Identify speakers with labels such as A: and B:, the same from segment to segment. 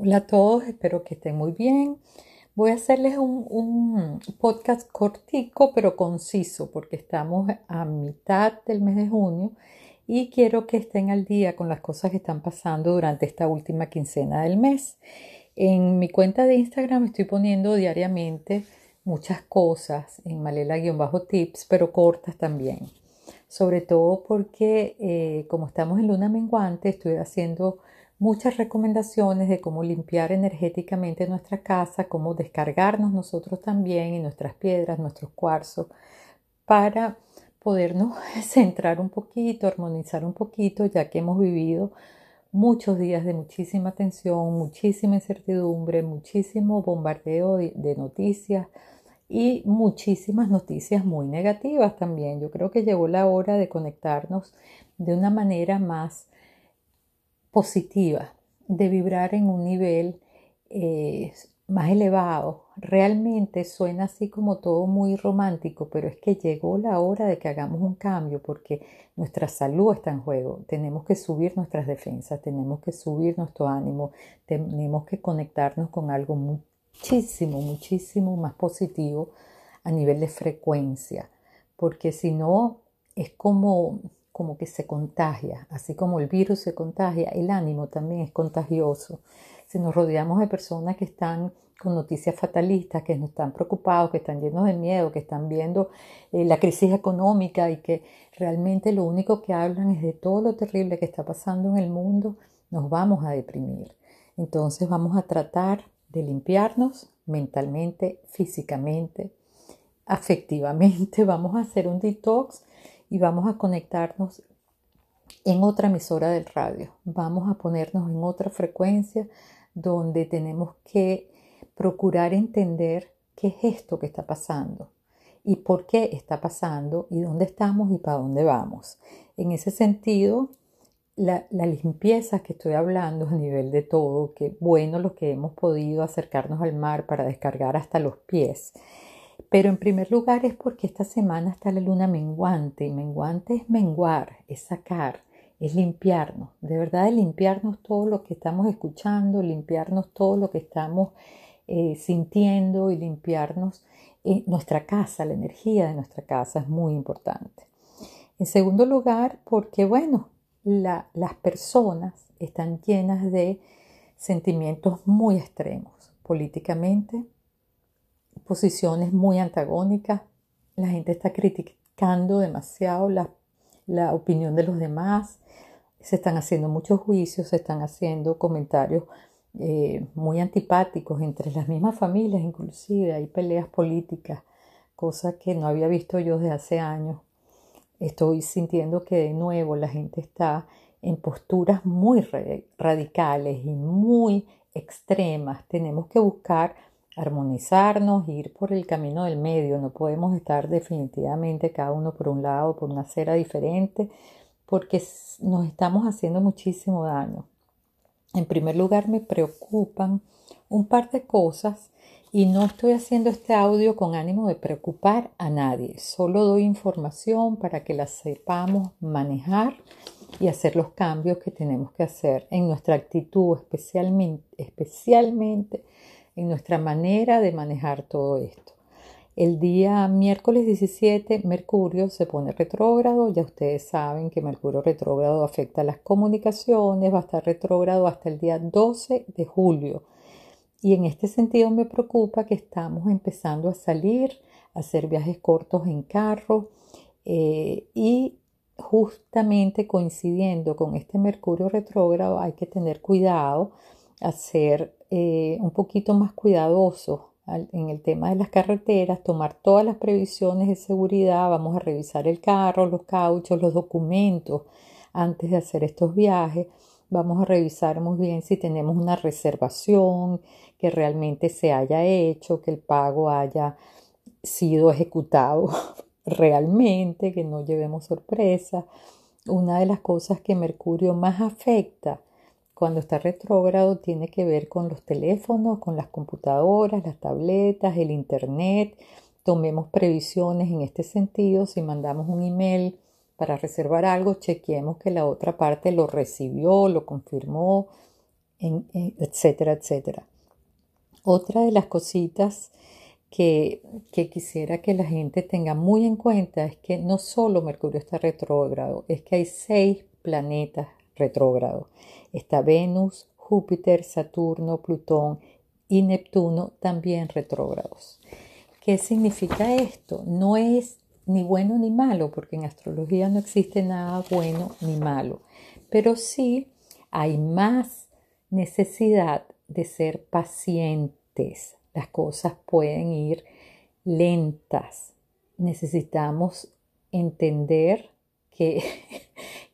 A: Hola a todos, espero que estén muy bien. Voy a hacerles un, podcast cortico pero conciso porque estamos a mitad del mes de junio y quiero que estén al día con las cosas que están pasando durante esta última quincena del mes. En mi cuenta de Instagram estoy poniendo diariamente muchas cosas en malela-tips, pero cortas también. Sobre todo porque eh, como estamos en luna menguante, estoy haciendo muchas recomendaciones de cómo limpiar energéticamente nuestra casa, cómo descargarnos nosotros también y nuestras piedras, nuestros cuarzos, para podernos centrar un poquito, armonizar un poquito, ya que hemos vivido muchos días de muchísima tensión, muchísima incertidumbre, muchísimo bombardeo de, noticias y muchísimas noticias muy negativas también. Yo creo que llegó la hora de conectarnos de una manera más positiva, de vibrar en un nivel eh, más elevado. Realmente suena así como todo muy romántico, pero es que llegó la hora de que hagamos un cambio porque nuestra salud está en juego. Tenemos que subir nuestras defensas, tenemos que subir nuestro ánimo, tenemos que conectarnos con algo muchísimo, muchísimo más positivo a nivel de frecuencia, porque si no es como como que se contagia, así como el virus se contagia, el ánimo también es contagioso. Si nos rodeamos de personas que están con noticias fatalistas, que no están preocupados, que están llenos de miedo, que están viendo eh, la crisis económica y que realmente lo único que hablan es de todo lo terrible que está pasando en el mundo, nos vamos a deprimir. Entonces vamos a tratar de limpiarnos mentalmente, físicamente, afectivamente, vamos a hacer un detox y vamos a conectarnos en otra emisora del radio. Vamos a ponernos en otra frecuencia donde tenemos que procurar entender qué es esto que está pasando y por qué está pasando y dónde estamos y para dónde vamos. En ese sentido, la, la, limpieza que estoy hablando a nivel de todo, que bueno lo que hemos podido acercarnos al mar para descargar hasta los pies, pero en primer lugar es porque esta semana está la luna menguante y menguante es menguar, es sacar, es limpiarnos, de verdad es limpiarnos todo lo que estamos escuchando, limpiarnos todo lo que estamos eh, sintiendo y limpiarnos en nuestra casa, la energía de nuestra casa es muy importante. En segundo lugar, porque bueno, las personas están llenas de sentimientos muy extremos, políticamente, posiciones muy antagónicas, la gente está criticando demasiado la, opinión de los demás, se están haciendo muchos juicios, se están haciendo comentarios eh, muy antipáticos entre las mismas familias, inclusive hay peleas políticas, cosa que no había visto yo desde hace años. Estoy sintiendo que de nuevo la gente está en posturas muy radicales y muy extremas. Tenemos que buscar armonizarnos, ir por el camino del medio. No podemos estar definitivamente cada uno por un lado, por una acera diferente, porque nos estamos haciendo muchísimo daño. En primer lugar, me preocupan un par de cosas y no estoy haciendo este audio con ánimo de preocupar a nadie. Solo doy información para que la sepamos manejar y hacer los cambios que tenemos que hacer en nuestra actitud, especialmente, especialmente en nuestra manera de manejar todo esto. El día miércoles 17 Mercurio se pone retrógrado, ya ustedes saben que Mercurio retrógrado afecta las comunicaciones, va a estar retrógrado hasta el día 12 de julio. Y en este sentido me preocupa que estamos empezando a salir, a hacer viajes cortos en carro eh, y justamente coincidiendo con este Mercurio retrógrado hay que tener cuidado a ser eh, un poquito más cuidadosos en el tema de las carreteras, tomar todas las previsiones de seguridad, vamos a revisar el carro, los cauchos, los documentos antes de hacer estos viajes, vamos a revisar muy bien si tenemos una reservación que realmente se haya hecho, que el pago haya sido ejecutado realmente, que no llevemos sorpresa. Una de las cosas que Mercurio más afecta cuando está retrógrado tiene que ver con los teléfonos, con las computadoras, las tabletas, el internet. Tomemos previsiones en este sentido. Si mandamos un email para reservar algo, chequeemos que la otra parte lo recibió, lo confirmó. etcétera, etcétera. Otra de las cositas que, que, quisiera que la gente tenga muy en cuenta es que no solo Mercurio está retrógrado, es que hay seis planetas retrógrados. Está Venus, Júpiter, Saturno, Plutón y Neptuno también retrógrados. ¿Qué significa esto? No es ni bueno ni malo, porque en astrología no existe nada bueno ni malo, pero sí hay más necesidad de ser pacientes. Las cosas pueden ir lentas. Necesitamos entender que,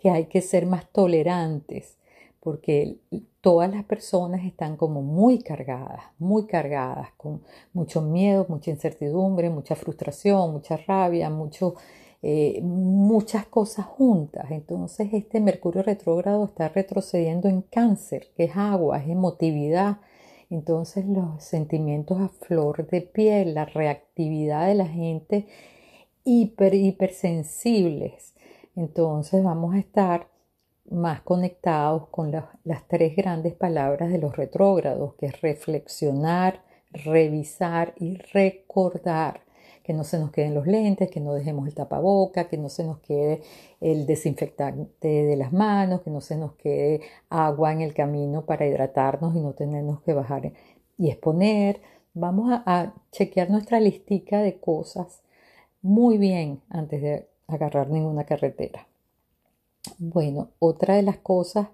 A: que hay que ser más tolerantes porque todas las personas están como muy cargadas, muy cargadas, con mucho miedo, mucha incertidumbre, mucha frustración, mucha rabia, mucho, eh, muchas cosas juntas. Entonces este Mercurio retrógrado está retrocediendo en cáncer, que es agua, es emotividad. Entonces los sentimientos a flor de piel, la reactividad de la gente hiper, hipersensibles. Entonces vamos a estar más conectados con las tres grandes palabras de los retrógrados, que es reflexionar, revisar y recordar. Que no se nos queden los lentes, que no dejemos el tapaboca, que no se nos quede el desinfectante de las manos, que no se nos quede agua en el camino para hidratarnos y no tenernos que bajar y exponer. Vamos a, a chequear nuestra listica de cosas muy bien antes de agarrar ninguna carretera. Bueno, otra de las cosas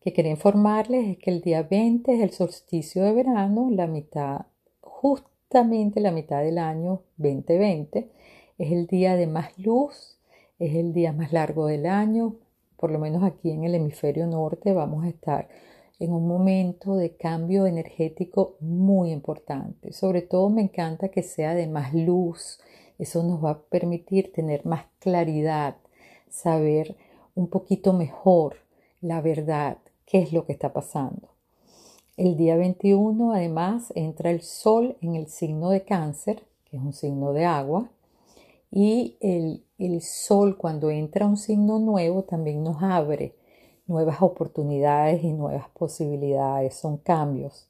A: que quería informarles es que el día 20 es el solsticio de verano, la mitad, justamente la mitad del año 2020. Es el día de más luz, es el día más largo del año, por lo menos aquí en el hemisferio norte vamos a estar en un momento de cambio energético muy importante. Sobre todo me encanta que sea de más luz. Eso nos va a permitir tener más claridad, saber un poquito mejor la verdad, qué es lo que está pasando. El día 21 además entra el sol en el signo de cáncer, que es un signo de agua, y el, el sol cuando entra un signo nuevo también nos abre nuevas oportunidades y nuevas posibilidades, son cambios.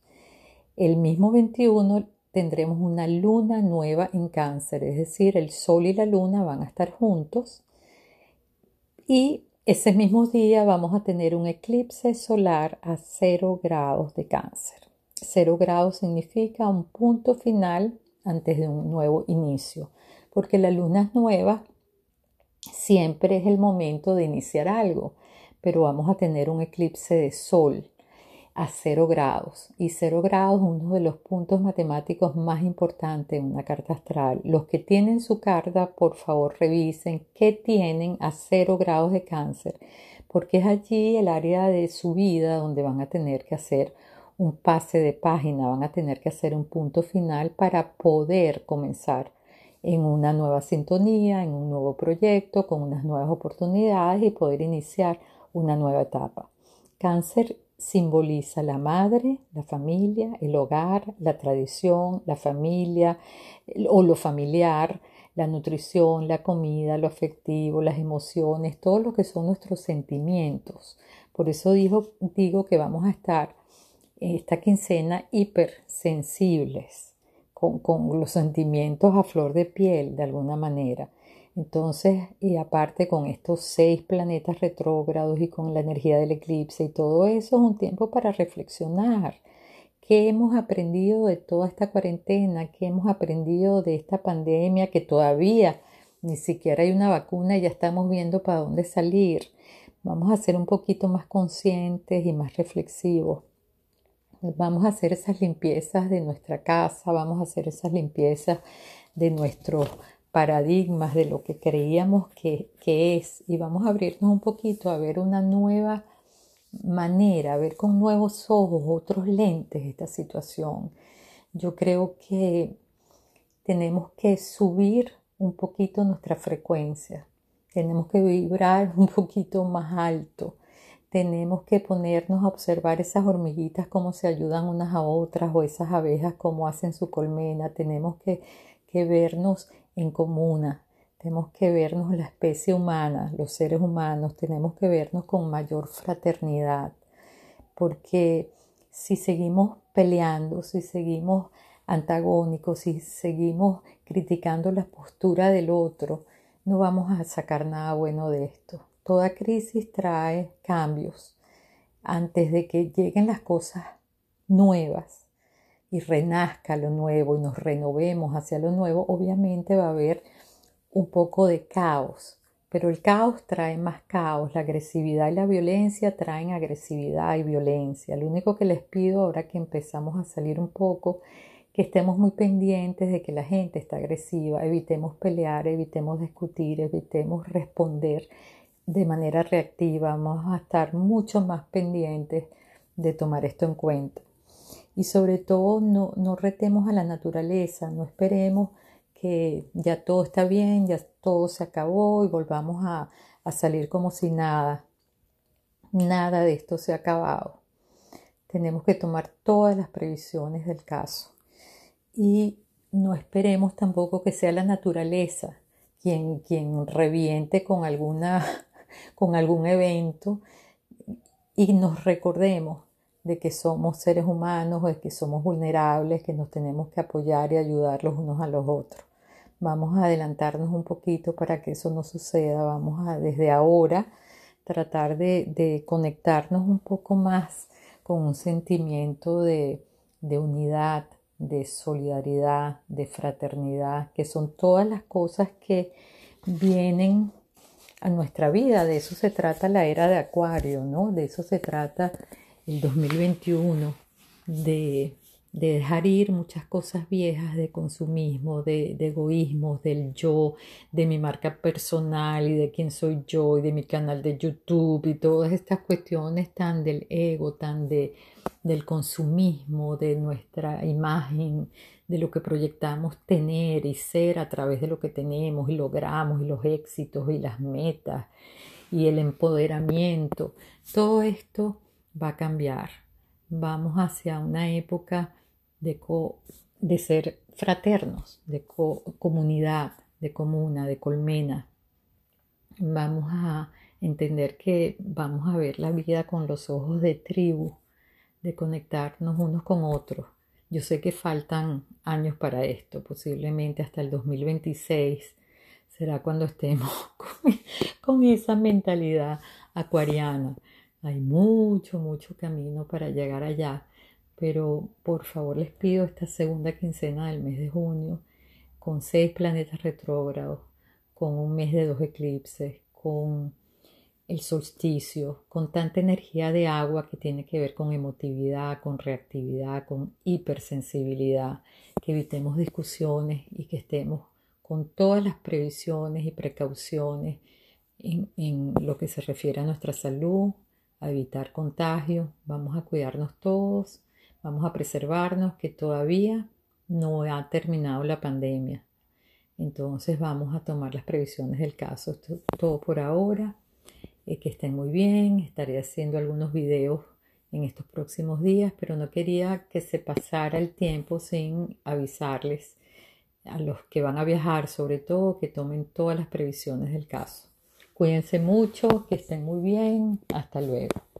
A: El mismo 21 tendremos una luna nueva en cáncer, es decir, el sol y la luna van a estar juntos y ese mismo día vamos a tener un eclipse solar a 0 grados de cáncer. 0 grados significa un punto final antes de un nuevo inicio, porque la luna es nueva, siempre es el momento de iniciar algo, pero vamos a tener un eclipse de sol a cero grados. Y cero grados uno de los puntos matemáticos más importantes en una carta astral. Los que tienen su carta, por favor, revisen qué tienen a cero grados de cáncer, porque es allí el área de su vida donde van a tener que hacer un pase de página, van a tener que hacer un punto final para poder comenzar en una nueva sintonía, en un nuevo proyecto, con unas nuevas oportunidades y poder iniciar una nueva etapa. Cáncer simboliza la madre, la familia, el hogar, la tradición, la familia o lo familiar, la nutrición, la comida, lo afectivo, las emociones, todo lo que son nuestros sentimientos. Por eso digo, que vamos a estar esta quincena hipersensibles, con, con los sentimientos a flor de piel de alguna manera. Entonces, y aparte con estos seis planetas retrógrados y con la energía del eclipse y todo eso, es un tiempo para reflexionar. ¿Qué hemos aprendido de toda esta cuarentena? ¿Qué hemos aprendido de esta pandemia que todavía ni siquiera hay una vacuna y ya estamos viendo para dónde salir? Vamos a ser un poquito más conscientes y más reflexivos. Vamos a hacer esas limpiezas de nuestra casa, vamos a hacer esas limpiezas de nuestro paradigmas de lo que creíamos que, es. Y vamos a abrirnos un poquito a ver una nueva manera, a ver con nuevos ojos, otros lentes esta situación. Yo creo que tenemos que subir un poquito nuestra frecuencia, tenemos que vibrar un poquito más alto, tenemos que ponernos a observar esas hormiguitas cómo se ayudan unas a otras o esas abejas cómo hacen su colmena, tenemos que, que vernos en comuna. Tenemos que vernos la especie humana, los seres humanos, tenemos que vernos con mayor fraternidad, porque si seguimos peleando, si seguimos antagónicos, si seguimos criticando la postura del otro, no vamos a sacar nada bueno de esto. Toda crisis trae cambios. Antes de que lleguen las cosas nuevas y renazca lo nuevo y nos renovemos hacia lo nuevo, obviamente va a haber un poco de caos. Pero el caos trae más caos, la agresividad y la violencia traen agresividad y violencia. Lo único que les pido ahora que empezamos a salir un poco que estemos muy pendientes de que la gente está agresiva, evitemos pelear, evitemos discutir, evitemos responder de manera reactiva, vamos a estar mucho más pendientes de tomar esto en cuenta. Y sobre todo no, no retemos a la naturaleza, no esperemos que ya todo está bien, ya todo se acabó y volvamos a, a salir como si nada. Nada de esto se ha acabado. Tenemos que tomar todas las previsiones del caso y no esperemos tampoco que sea la naturaleza quien, quien reviente con, alguna, con algún evento y nos recordemos de que somos seres humanos, de que somos vulnerables, que nos tenemos que apoyar y ayudar los unos a los otros. Vamos a adelantarnos un poquito para que eso no suceda. Vamos a desde ahora tratar de, conectarnos un poco más con un sentimiento de, de unidad, de solidaridad, de fraternidad, que son todas las cosas que vienen a nuestra vida. De eso se trata la era de Acuario, ¿no? De eso se trata el 2021, de de dejar ir muchas cosas viejas de consumismo, de, de egoísmo, del yo, de mi marca personal y de quién soy yo y de mi canal de YouTube y todas estas cuestiones tan del ego, tan de, del consumismo, de nuestra imagen, de lo que proyectamos tener y ser a través de lo que tenemos y logramos y los éxitos y las metas y el empoderamiento. Todo esto va a cambiar. Vamos hacia una época de, ser fraternos, de comunidad, de comuna, de colmena. Vamos a entender que vamos a ver la vida con los ojos de tribu, de conectarnos unos con otros. Yo sé que faltan años para esto, posiblemente hasta el 2026 será cuando estemos con esa mentalidad acuariana. Hay mucho, mucho camino para llegar allá, pero por favor les pido esta segunda quincena del mes de junio, con seis planetas retrógrados, con un mes de dos eclipses, con el solsticio, con tanta energía de agua que tiene que ver con emotividad, con reactividad, con hipersensibilidad, que evitemos discusiones y que estemos con todas las previsiones y precauciones en, en lo que se refiere a nuestra salud, a evitar contagio, vamos a cuidarnos todos Vamos a preservarnos que todavía no ha terminado la pandemia. Entonces vamos a tomar las previsiones del caso. Esto, todo por ahora. Eh, que estén muy bien. Estaré haciendo algunos videos en estos próximos días, pero no quería que se pasara el tiempo sin avisarles a los que van a viajar, sobre todo, que tomen todas las previsiones del caso. Cuídense mucho, que estén muy bien. Hasta luego.